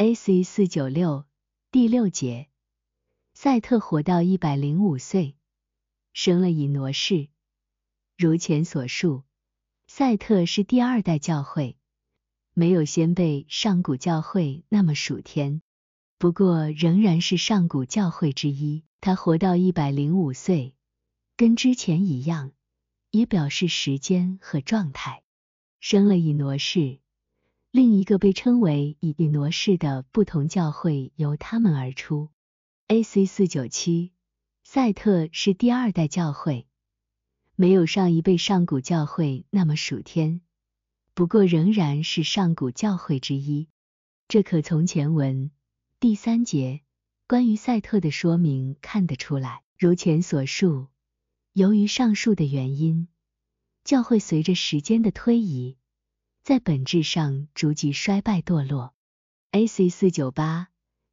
A.C. 四九六第六节，赛特活到一百零五岁，生了以挪士。如前所述，赛特是第二代教会，没有先辈上古教会那么属天，不过仍然是上古教会之一。他活到一百零五岁，跟之前一样，也表示时间和状态。生了以挪士，另一个被称为以以挪士的不同教会由他们而出。A.C. 四九七，赛特是第二代教会，没有上一辈上古教会那么属天，不过仍然是上古教会之一。这可从前文第三节。关于赛特的说明看得出来，如前所述，由于上述的原因，教会随着时间的推移，在本质上逐级衰败堕落。A.C. 四九八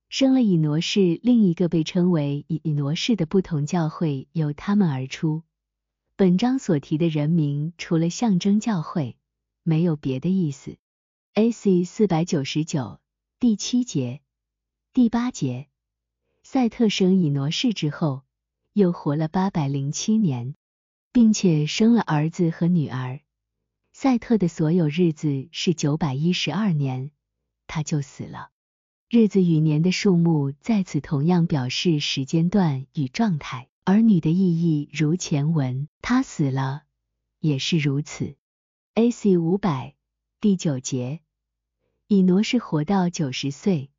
生了以挪士，另一个被称为以以挪士的不同教会由他们而出。本章所提的人名除了象征教会，没有别的意思。A.C. 四百九十九第七节、第八节。赛特生以挪士之后，又活了八百零七年，并且生了儿子和女儿。赛特的所有日子是九百一十二年，他就死了。日子与年的数目在此同样表示时间段与状态。儿女的意义如前文，他死了也是如此。A.C. 五百第九节，以挪是活到九十岁，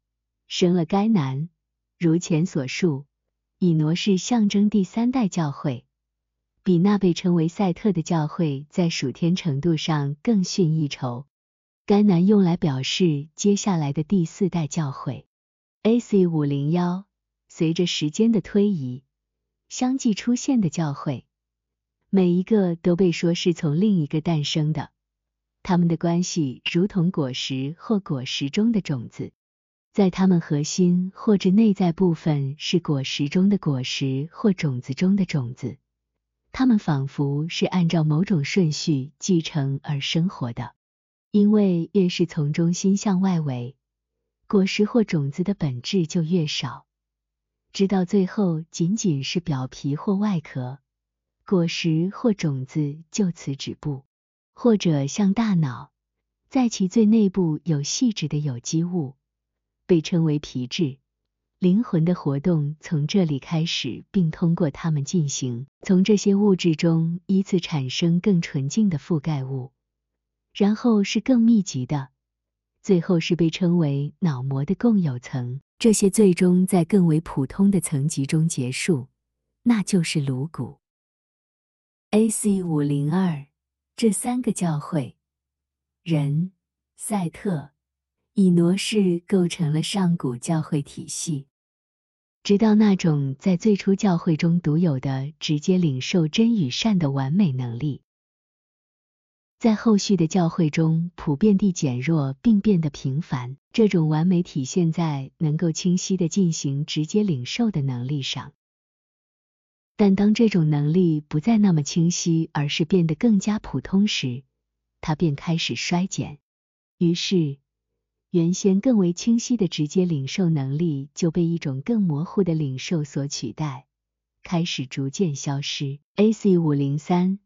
生了该男。如前所述，以挪是象征第三代教会，比那被称为赛特的教会在属天程度上更逊一筹。该男用来表示接下来的第四代教会。A.C. 五零幺，随着时间的推移，相继出现的教会，每一个都被说是从另一个诞生的，他们的关系如同果实或果实中的种子。在他们核心或者内在部分是果实中的果实或种子中的种子，它们仿佛是按照某种顺序继承而生活的。因为越是从中心向外围，果实或种子的本质就越少，直到最后仅仅是表皮或外壳，果实或种子就此止步。或者像大脑，在其最内部有细致的有机物。被称为皮质，灵魂的活动从这里开始，并通过它们进行。从这些物质中依次产生更纯净的覆盖物，然后是更密集的，最后是被称为脑膜的共有层。这些最终在更为普通的层级中结束，那就是颅骨。A.C. 五零二这三个教会，人赛特。以挪式构成了上古教会体系，直到那种在最初教会中独有的直接领受真与善的完美能力，在后续的教会中普遍地减弱并变得平凡。这种完美体现在能够清晰地进行直接领受的能力上，但当这种能力不再那么清晰，而是变得更加普通时，它便开始衰减。于是。原先更为清晰的直接领受能力就被一种更模糊的领受所取代，开始逐渐消失。A.C. 五零三，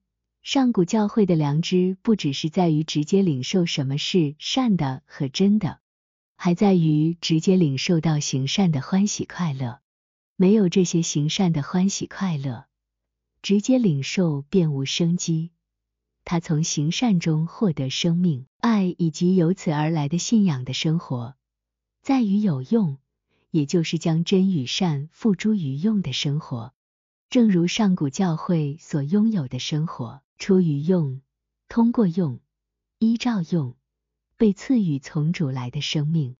上古教会的良知不只是在于直接领受什么是善的和真的，还在于直接领受到行善的欢喜快乐。没有这些行善的欢喜快乐，直接领受便无生机。他从行善中获得生命、爱以及由此而来的信仰的生活，在于有用，也就是将真与善付诸于用的生活。正如上古教会所拥有的生活，出于用，通过用，依照用，被赐予从主来的生命。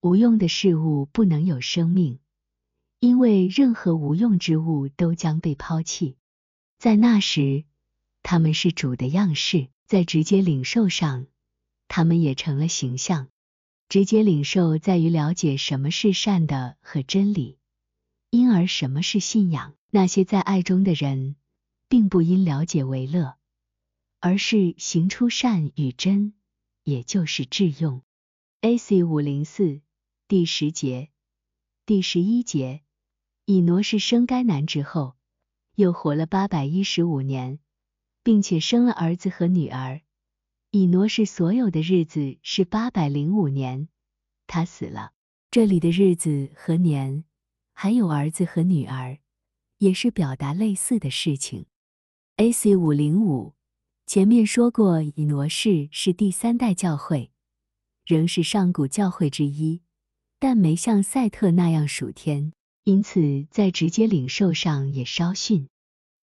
无用的事物不能有生命，因为任何无用之物都将被抛弃。在那时。他们是主的样式，在直接领受上，他们也成了形象。直接领受在于了解什么是善的和真理，因而什么是信仰。那些在爱中的人，并不因了解为乐，而是行出善与真，也就是致用。A.C. 五零四第十节、第十一节，以挪是生该男之后，又活了八百一十五年，并且生了儿子和女儿。以挪是所有的日子是八百零五年，他死了。这里的日子和年，还有儿子和女儿，也是表达类似的事情。A.C. 五零五，前面说过，以挪士是第三代教会，仍是上古教会之一，但没像赛特那样属天，因此在直接领受上也稍逊。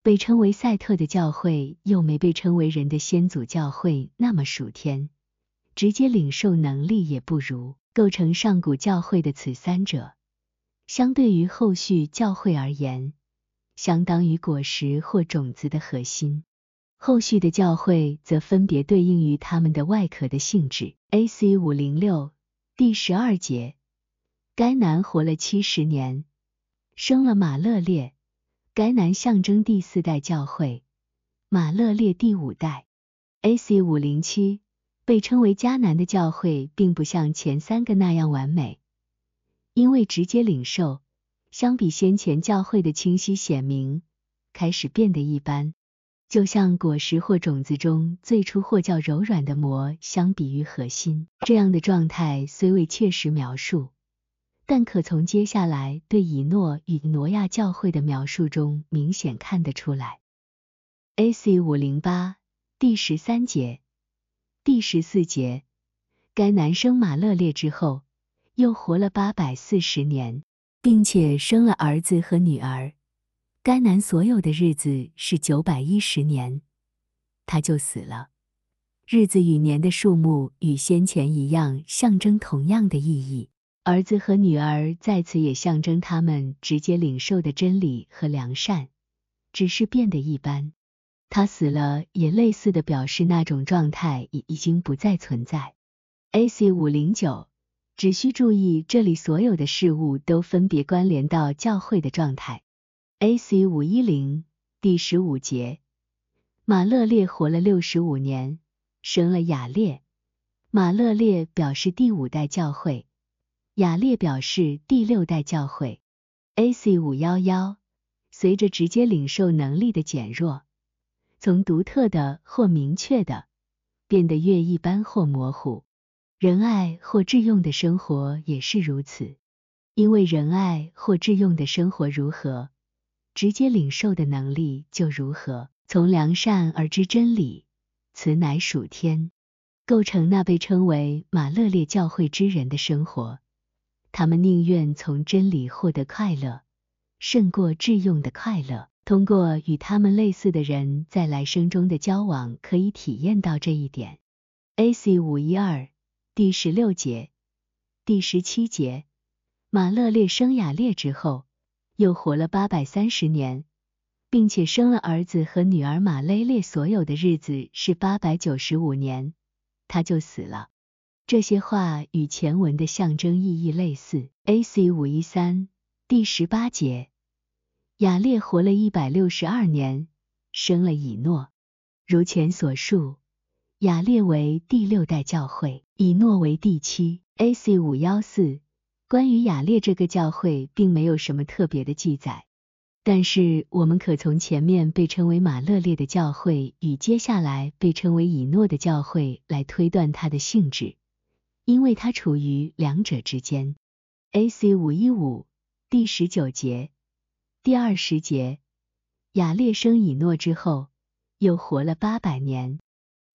被称为赛特的教会，又没被称为人的先祖教会那么属天，直接领受能力也不如。构成上古教会的此三者，相对于后续教会而言，相当于果实或种子的核心。后续的教会则分别对应于他们的外壳的性质。A.C. 五零六第十二节，该男活了七十年，生了马勒列。该男象征第四代教会，马勒列第五代。A.C. 五零七。被称为迦南的教会，并不像前三个那样完美，因为直接领受相比先前教会的清晰显明，开始变得一般。就像果实或种子中最初或较柔软的膜，相比于核心这样的状态，虽未切实描述，但可从接下来对以诺与挪亚教会的描述中明显看得出来。A.C. 五零八第十三节。第十四节，该男生马勒列之后，又活了八百四十年，并且生了儿子和女儿。该男所有的日子是九百一十年，他就死了。日子与年的数目与先前一样，象征同样的意义。儿子和女儿在此也象征他们直接领受的真理和良善，只是变得一般。他死了，也类似的表示那种状态已已经不再存在。A.C. 五零九，只需注意这里所有的事物都分别关联到教会的状态。A.C. 五一零第十五节，马勒列活了六十五年，生了雅列。马勒列表示第五代教会，雅列表示第六代教会。A.C. 五幺幺，随着直接领受能力的减弱。从独特的或明确的，变得越一般或模糊。仁爱或致用的生活也是如此，因为仁爱或致用的生活如何，直接领受的能力就如何。从良善而知真理，此乃属天，构成那被称为马勒列教会之人的生活。他们宁愿从真理获得快乐，胜过致用的快乐。通过与他们类似的人在来生中的交往，可以体验到这一点。A.C. 五一二第十六节、第十七节，马勒列生雅列之后，又活了八百三十年，并且生了儿子和女儿马勒列，所有的日子是八百九十五年，他就死了。这些话与前文的象征意义类似。A.C. 五一三第十八节。雅列活了一百六十二年，生了以诺。如前所述，雅列为第六代教会，以诺为第七。A.C. 五幺四，关于雅列这个教会，并没有什么特别的记载，但是我们可从前面被称为马勒列的教会与接下来被称为以诺的教会来推断它的性质，因为它处于两者之间。A.C. 五一五第十九节。第二十节，雅列生以诺之后，又活了八百年，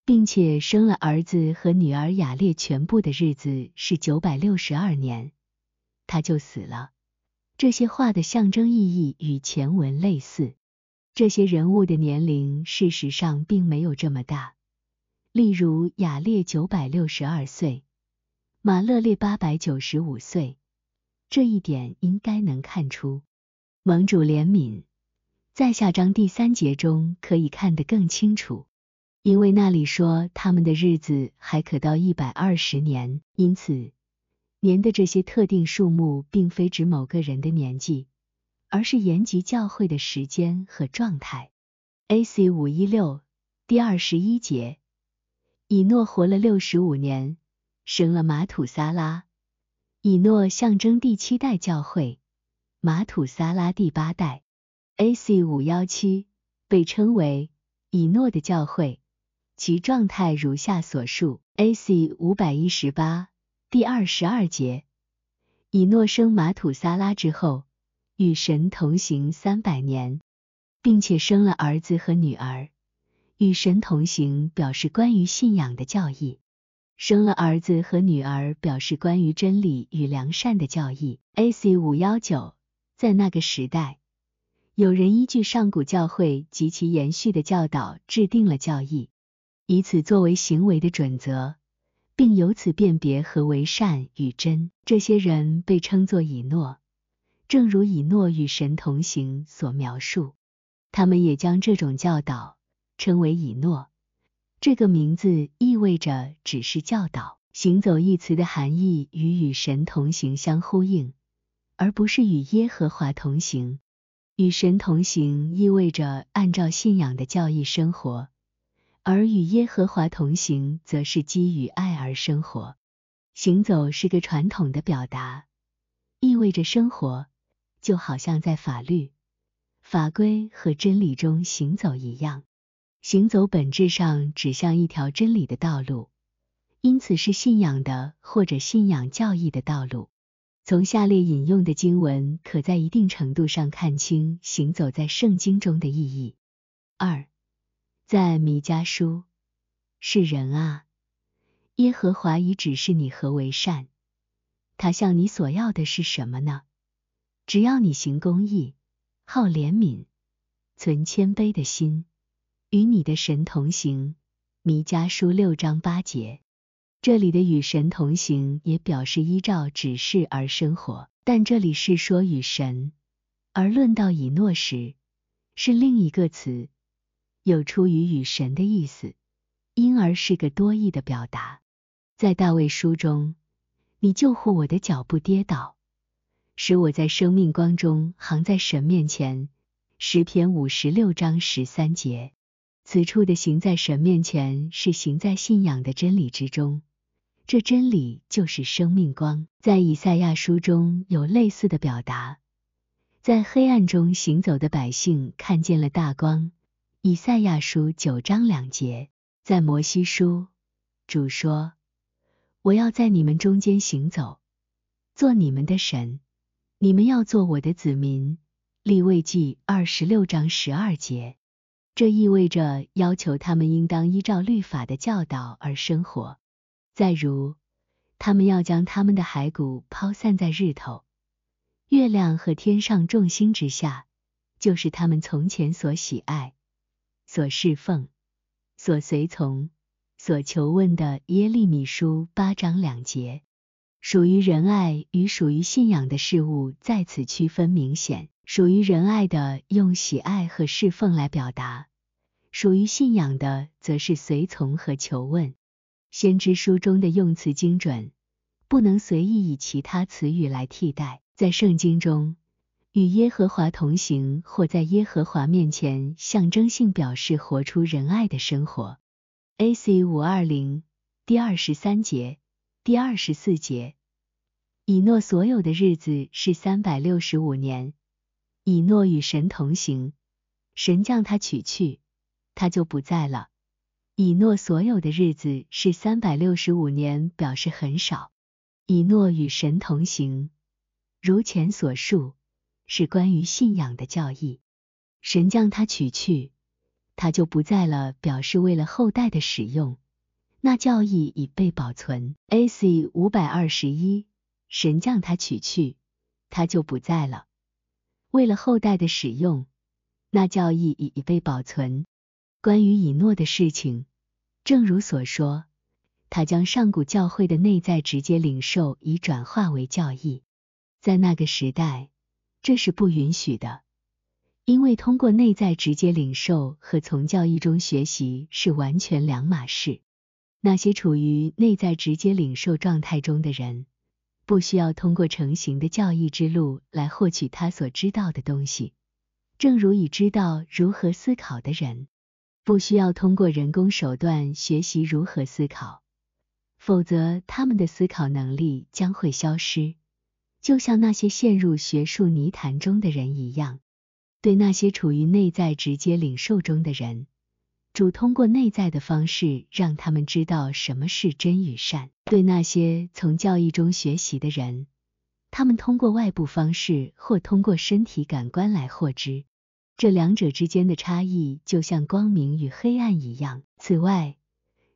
并且生了儿子和女儿。雅列全部的日子是九百六十二年，他就死了。这些话的象征意义与前文类似。这些人物的年龄事实上并没有这么大，例如雅列九百六十二岁，马勒列八百九十五岁，这一点应该能看出。盟主怜悯，在下章第三节中可以看得更清楚，因为那里说他们的日子还可到一百二十年，因此年的这些特定数目并非指某个人的年纪，而是延及教会的时间和状态。A.C. 五一六第二十一节，以诺活了六十五年，生了马土撒拉。以诺象征第七代教会，马土撒拉第八代。A.C. 五幺七被称为以诺的教会，其状态如下所述。A.C. 五百一十八第二十二节，以诺生马土撒拉之后，与神同行三百年，并且生了儿子和女儿。与神同行表示关于信仰的教义，生了儿子和女儿表示关于真理与良善的教义。A.C. 五幺九在那个时代。有人依据上古教会及其延续的教导制定了教义，以此作为行为的准则，并由此辨别何为善与真。这些人被称作以诺，正如以诺与神同行所描述。他们也将这种教导称为以诺。这个名字意味着只是教导。行走一词的含义与与神同行相呼应，而不是与耶和华同行。与神同行意味着按照信仰的教义生活，而与耶和华同行则是基于爱而生活。行走是个传统的表达，意味着生活就好像在法律、法规和真理中行走一样。行走本质上指向一条真理的道路，因此是信仰的或者信仰教义的道路。从下列引用的经文，可在一定程度上看清行走在圣经中的意义。二，在弥迦书，是人啊，耶和华已指示你何为善，他向你所要的是什么呢？只要你行公义，好怜悯，存谦卑的心，与你的神同行。弥迦书六章八节。这里的与神同行也表示依照指示而生活，但这里是说与神，而论到以诺时是另一个词，有出于与神的意思，因而是个多义的表达。在大卫书中，你救护我的脚步跌倒，使我在生命光中行在神面前。诗篇五十六章十三节，此处的行在神面前是行在信仰的真理之中。这真理就是生命光，在以赛亚书中有类似的表达。在黑暗中行走的百姓看见了大光。以赛亚书九章两节，在摩西书，主说：“我要在你们中间行走，做你们的神，你们要做我的子民。”立位记二十六章十二节，这意味着要求他们应当依照律法的教导而生活。再如，他们要将他们的骸骨抛散在日头、月亮和天上众星之下，就是他们从前所喜爱、所侍奉、所随从、所求问的耶利米书八章两节。属于仁爱与属于信仰的事物在此区分明显。属于仁爱的用喜爱和侍奉来表达，属于信仰的则是随从和求问。先知书中的用词精准，不能随意以其他词语来替代。在圣经中，与耶和华同行或在耶和华面前象征性表示活出仁爱的生活。A.C. 五二零第二十三节、第二十四节，以诺所有的日子是三百六十五年。以诺与神同行，神将他取去，他就不在了。以诺所有的日子是三百六十五年，表示很少。以诺与神同行，如前所述，是关于信仰的教义。神将他取去，他就不在了，表示为了后代的使用，那教义已被保存。A.C. 五百二十一，神将他取去，他就不在了，为了后代的使用，那教义已已被保存。关于以诺的事情。正如所说，他将上古教会的内在直接领受，以转化为教义。在那个时代，这是不允许的，因为通过内在直接领受和从教义中学习是完全两码事。那些处于内在直接领受状态中的人，不需要通过成型的教义之路来获取他所知道的东西，正如已知道如何思考的人。不需要通过人工手段学习如何思考，否则他们的思考能力将会消失，就像那些陷入学术泥潭中的人一样。对那些处于内在直接领受中的人，主通过内在的方式让他们知道什么是真与善；对那些从教义中学习的人，他们通过外部方式或通过身体感官来获知。这两者之间的差异就像光明与黑暗一样。此外，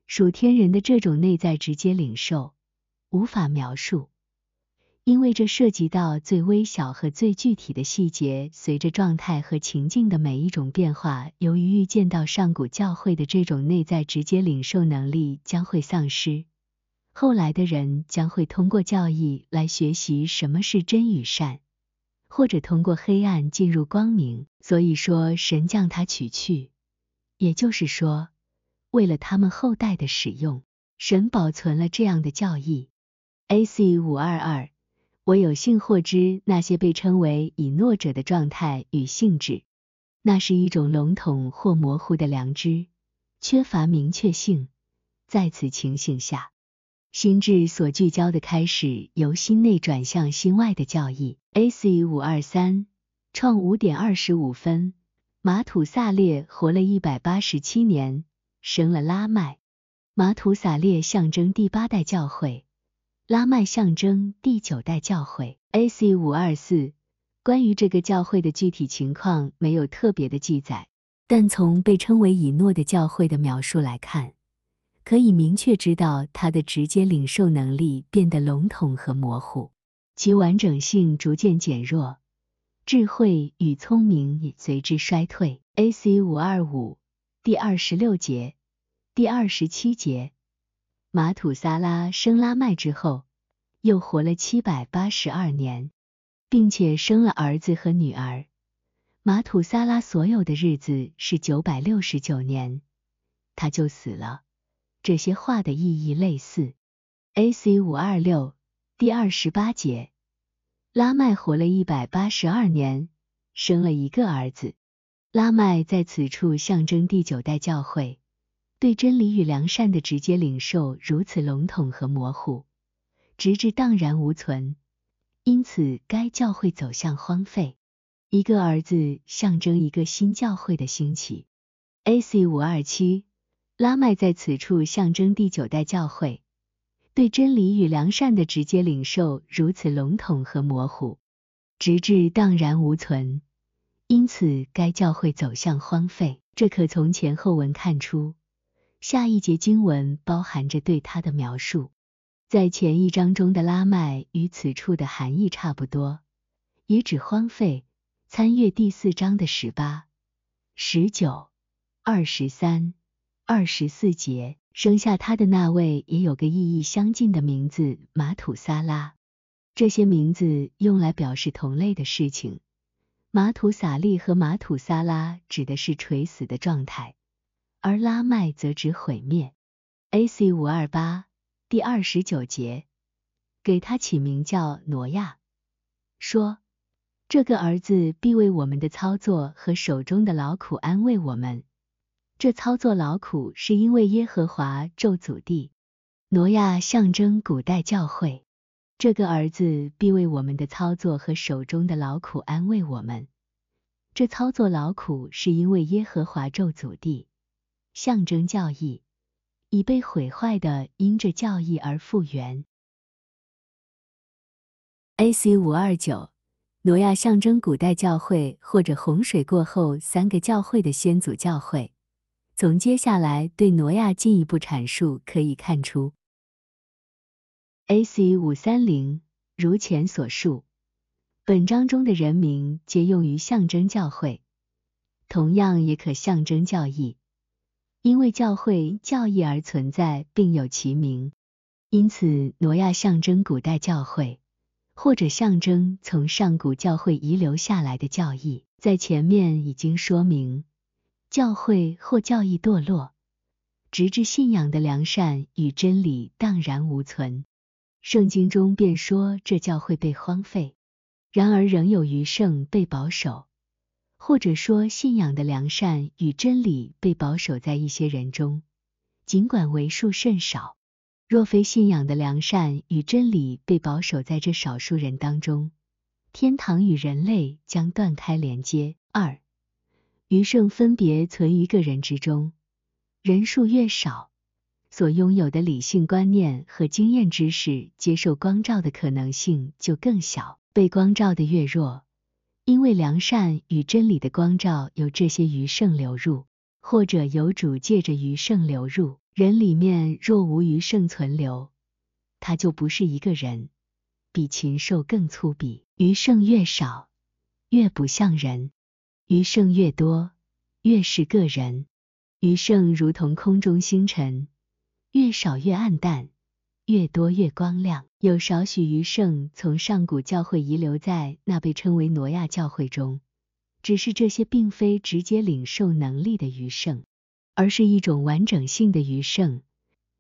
属天人的这种内在直接领受无法描述。因为这涉及到最微小和最具体的细节，随着状态和情境的每一种变化，由于预见到上古教会的这种内在直接领受能力将会丧失，后来的人将会通过教义来学习什么是真与善，或者通过黑暗进入光明。所以说，神将他取去，也就是说，为了他们后代的使用，神保存了这样的教义。A.C. 五二二。我有幸获知那些被称为以诺者的状态与性质，那是一种笼统或模糊的良知，缺乏明确性。在此情形下，心智所聚焦的开始由心内转向心外的教义。A.C. 五二三创五点二十五分，马土萨列活了一百八十七年，生了拉麦。马土萨列象征第八代教会。拉麦象征第九代教会，A.C. 五二四。关于这个教会的具体情况没有特别的记载，但从被称为以诺的教会的描述来看，可以明确知道它的直接领受能力变得笼统和模糊，其完整性逐渐减弱，智慧与聪明也随之衰退。A.C. 五二五第二十六节、第二十七节。马土萨拉生拉麦之后，又活了七百八十二年，并且生了儿子和女儿。马土萨拉所有的日子是九百六十九年，他就死了。这些话的意义类似。A.C. 五二六第二十八节，拉麦活了一百八十二年，生了一个儿子。拉麦在此处象征第九代教会。对真理与良善的直接领受如此笼统和模糊，直至荡然无存，因此该教会走向荒废。一个儿子象征一个新教会的兴起。A.C. 五二七拉麦在此处象征第九代教会，对真理与良善的直接领受如此笼统和模糊，直至荡然无存，因此该教会走向荒废。这可从前后文看出。下一节经文包含着对他的描述，在前一章中的拉麦与此处的含义差不多，也指荒废。参阅第四章的十八、十九、二十三、二十四节。生下他的那位也有个意义相近的名字马土萨拉。这些名字用来表示同类的事情。马土萨利和马土萨拉指的是垂死的状态。而拉麦则指毁灭。A.C. 五二八第二十九节，给他起名叫挪亚，说这个儿子必为我们的操作和手中的劳苦安慰我们。这操作劳苦是因为耶和华咒诅地。挪亚象征古代教会。这个儿子必为我们的操作和手中的劳苦安慰我们。这操作劳苦是因为耶和华咒诅地。象征教义已被毁坏的，因着教义而复原。A.C. 五二九，挪亚象征古代教会或者洪水过后三个教会的先祖教会。从接下来对挪亚进一步阐述可以看出，A.C. 五三零，如前所述，本章中的人名皆用于象征教会，同样也可象征教义。因为教会教义而存在，并有其名，因此挪亚象征古代教会，或者象征从上古教会遗留下来的教义。在前面已经说明，教会或教义堕落，直至信仰的良善与真理荡然无存。圣经中便说这教会被荒废，然而仍有余剩被保守。或者说，信仰的良善与真理被保守在一些人中，尽管为数甚少。若非信仰的良善与真理被保守在这少数人当中，天堂与人类将断开连接。二，余剩分别存于个人之中，人数越少，所拥有的理性观念和经验知识接受光照的可能性就更小。被光照的越弱，因为良善与真理的光照由这些余剩流入，或者有主借着余剩流入。人里面若无余剩存留，他就不是一个人，比禽兽更粗鄙。余剩越少，越不像人；余剩越多，越是个人。余剩如同空中星辰，越少越暗淡，越多越光亮。有少许余剩从上古教会遗留在那被称为挪亚教会中，只是这些并非直接领受能力的余剩。而是一种完整性的余剩，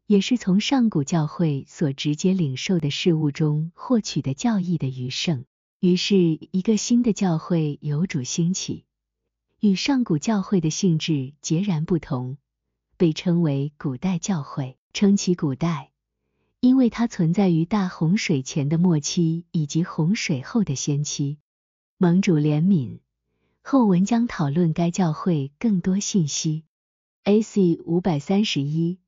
也是从上古教会所直接领受的事物中获取的教义的余剩。于是，一个新的教会由主兴起，与上古教会的性质截然不同，被称为古代教会。称其古代，因为它存在于大洪水前的末期以及洪水后的先期。盟主怜悯，后文将讨论该教会更多信息。A.C. 五百三十一，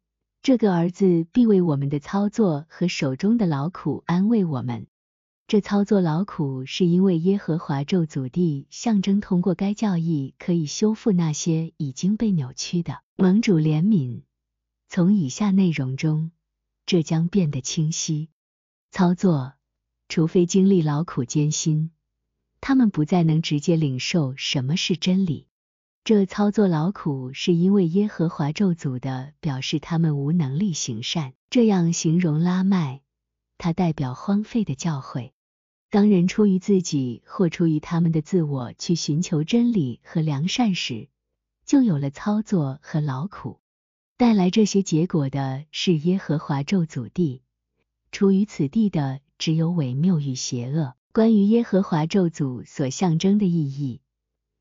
这个儿子必为我们的操作和手中的劳苦安慰我们。这操作劳苦是因为耶和华咒诅地象征通过该教义可以修复那些已经被扭曲的。盟主怜悯，从以下内容中，这将变得清晰。操作，除非经历劳苦艰辛，他们不再能直接领受什么是真理。这操作劳苦，是因为耶和华咒诅的，表示他们无能力行善。这样形容拉麦，它代表荒废的教诲。当人出于自己或出于他们的自我去寻求真理和良善时，就有了操作和劳苦。带来这些结果的是耶和华咒诅地，处于此地的只有伪谬与邪恶。关于耶和华咒诅所象征的意义。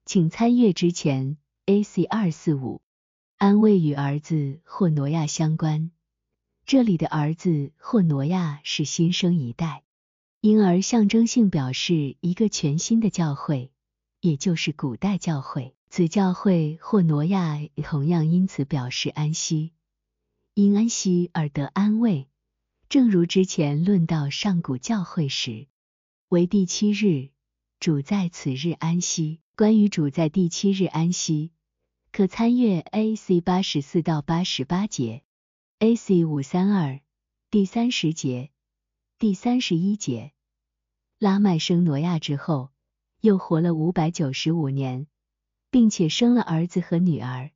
请参阅之前 A.C. 二四五，安慰与儿子或挪亚相关。这里的儿子或挪亚是新生一代，因而象征性表示一个全新的教会，也就是古代教会。此教会或挪亚同样因此表示安息，因安息而得安慰。正如之前论到上古教会时，为第七日，主在此日安息。关于主在第七日安息，可参阅 A.C. 八十四到八十八节，A.C. 五三二第三十节、第三十一节。拉麦生挪亚之后，又活了五百九十五年，并且生了儿子和女儿。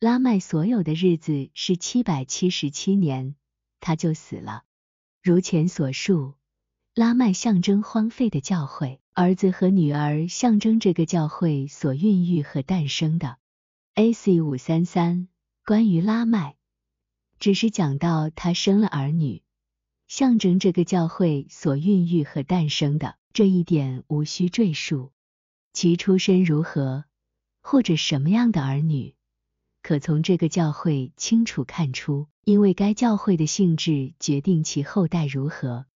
拉麦所有的日子是七百七十七年，他就死了。如前所述，拉麦象征荒废的教会。儿子和女儿象征这个教会所孕育和诞生的。A.C. 五三三关于拉麦，只是讲到他生了儿女，象征这个教会所孕育和诞生的这一点无需赘述。其出身如何，或者什么样的儿女，可从这个教会清楚看出，因为该教会的性质决定其后代如何。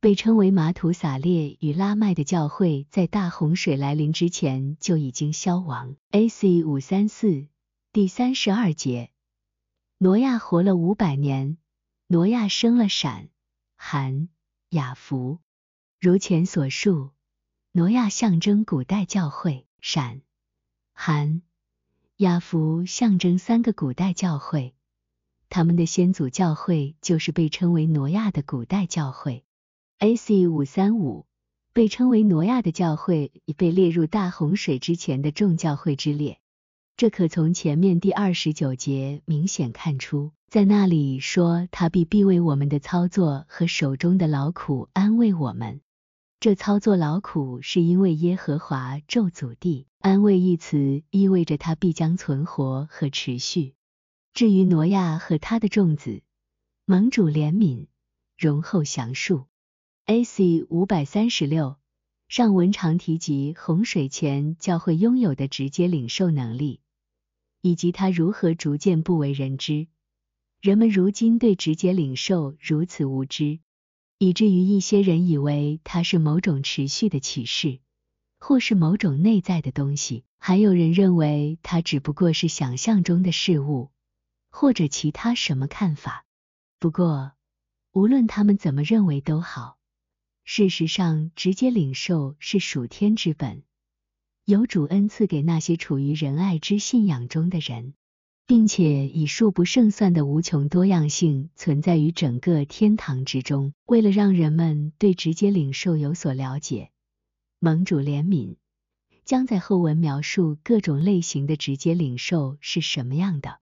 被称为马土撒列与拉麦的教会，在大洪水来临之前就已经消亡。A.C. 五三四第三十二节，挪亚活了五百年。挪亚生了闪、含、雅弗。如前所述，挪亚象征古代教会，闪、含、雅弗象征三个古代教会，他们的先祖教会就是被称为挪亚的古代教会。A.C. 五三五被称为挪亚的教会，已被列入大洪水之前的众教会之列。这可从前面第二十九节明显看出，在那里说他必必为我们的操作和手中的劳苦安慰我们。这操作劳苦是因为耶和华咒诅地，安慰一词意味着他必将存活和持续。至于挪亚和他的众子，盟主怜悯，容后详述。A.C. 五百三十六上文常提及洪水前教会拥有的直接领受能力，以及他如何逐渐不为人知。人们如今对直接领受如此无知，以至于一些人以为它是某种持续的启示，或是某种内在的东西；还有人认为它只不过是想象中的事物，或者其他什么看法。不过，无论他们怎么认为都好，事实上，直接领受是属天之本。有主恩赐给那些处于仁爱之信仰中的人，并且以数不胜算的无穷多样性存在于整个天堂之中。为了让人们对直接领受有所了解，盟主怜悯，将在后文描述各种类型的直接领受是什么样的。